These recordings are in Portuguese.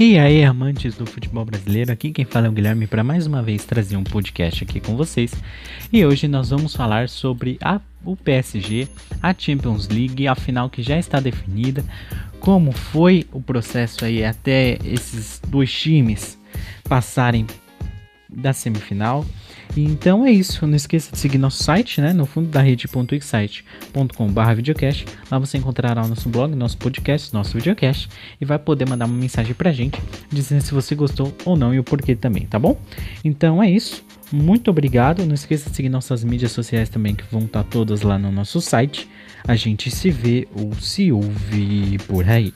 E aí, amantes do futebol brasileiro, aqui quem fala é o Guilherme para mais uma vez trazer um podcast aqui com vocês. E hoje nós vamos falar sobre a, o PSG, a Champions League, a final que já está definida, como foi o processo aí até esses dois times passarem da semifinal então é isso. Não esqueça de seguir nosso site, né? No fundo da rede.excite.com.br videocast. Lá você encontrará o nosso blog, nosso podcast, nosso videocast e vai poder mandar uma mensagem pra gente dizendo se você gostou ou não e o porquê também, tá bom? Então é isso. Muito obrigado. Não esqueça de seguir nossas mídias sociais também, que vão estar todas lá no nosso site. A gente se vê ou se ouve por aí.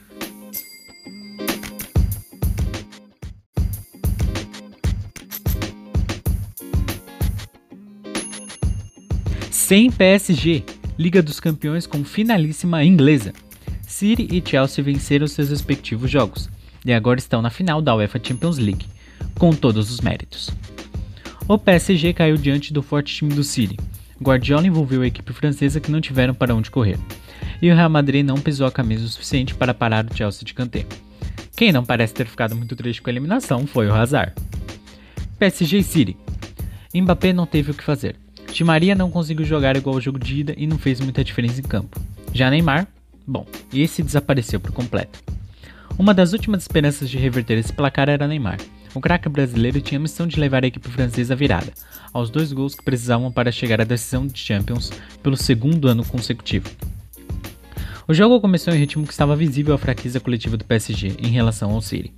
Sem PSG, Liga dos Campeões com finalíssima inglesa. City e Chelsea venceram seus respectivos jogos e agora estão na final da UEFA Champions League, com todos os méritos. O PSG caiu diante do forte time do City. Guardiola envolveu a equipe francesa que não tiveram para onde correr. E o Real Madrid não pisou a camisa o suficiente para parar o Chelsea de canteiro. Quem não parece ter ficado muito triste com a eliminação foi o Hazard. PSG e City. Mbappé não teve o que fazer. Di Maria não conseguiu jogar igual ao jogo de ida e não fez muita diferença em campo. Já Neymar, bom, esse desapareceu por completo. Uma das últimas esperanças de reverter esse placar era Neymar. O craque brasileiro tinha a missão de levar a equipe francesa à virada, aos dois gols que precisavam para chegar à decisão de Champions pelo segundo ano consecutivo. O jogo começou em ritmo que estava visível a fraqueza coletiva do PSG em relação ao City.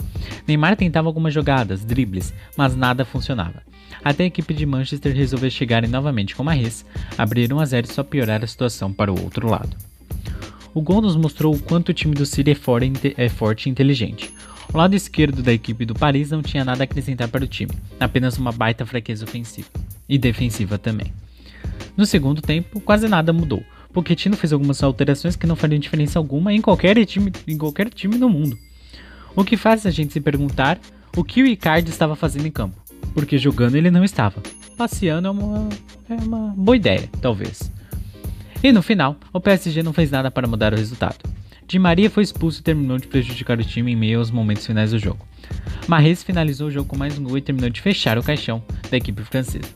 Neymar tentava algumas jogadas, dribles, mas nada funcionava até a equipe de Manchester resolver chegarem novamente com Mahrez, abrir 1 a 0 e só piorar a situação para o outro lado. O gol nos mostrou o quanto o time do City é, é forte e inteligente. O lado esquerdo da equipe do Paris não tinha nada a acrescentar para o time, apenas uma baita fraqueza ofensiva e defensiva também. No segundo tempo, quase nada mudou. Pochettino fez algumas alterações que não fariam diferença alguma em qualquer time, em qualquer time no mundo. O que faz a gente se perguntar o que o Icardi estava fazendo em campo porque jogando ele não estava. Passeando é uma, é uma boa ideia, talvez. E no final, o PSG não fez nada para mudar o resultado. Di Maria foi expulso e terminou de prejudicar o time em meio aos momentos finais do jogo. Marrez finalizou o jogo com mais um gol e terminou de fechar o caixão da equipe francesa.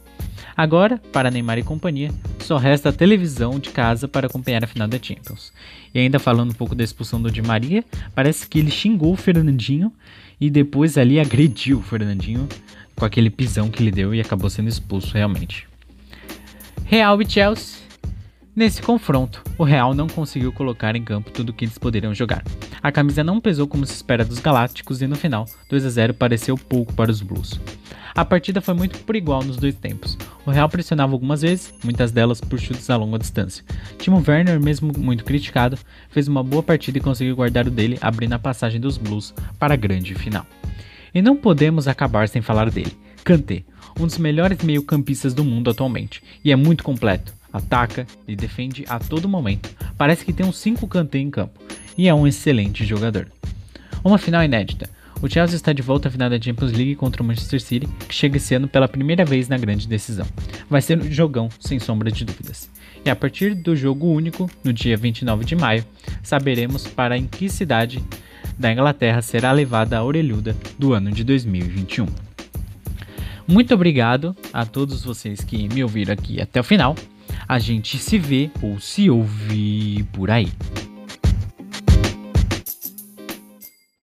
Agora, para Neymar e companhia, só resta a televisão de casa para acompanhar a final da Champions. E ainda falando um pouco da expulsão do Di Maria, parece que ele xingou o Fernandinho e depois ali agrediu o Fernandinho com aquele pisão que ele deu e acabou sendo expulso realmente. Real e Chelsea. Nesse confronto, o Real não conseguiu colocar em campo tudo o que eles poderiam jogar. A camisa não pesou como se espera dos Galácticos e no final, 2 a 0 pareceu pouco para os Blues. A partida foi muito por igual nos dois tempos. O Real pressionava algumas vezes, muitas delas por chutes a longa distância. Timo Werner, mesmo muito criticado, fez uma boa partida e conseguiu guardar o dele, abrindo a passagem dos Blues para a grande final. E não podemos acabar sem falar dele. Kanté, um dos melhores meio-campistas do mundo atualmente, e é muito completo. Ataca e defende a todo momento. Parece que tem uns 5 Kanté em campo, e é um excelente jogador. Uma final inédita. O Chelsea está de volta à final da Champions League contra o Manchester City, que chega esse ano pela primeira vez na grande decisão. Vai ser um jogão, sem sombra de dúvidas. E a partir do jogo único, no dia 29 de maio, saberemos para em que cidade da Inglaterra será levada à orelhuda do ano de 2021. Muito obrigado a todos vocês que me ouviram aqui até o final. A gente se vê ou se ouve por aí.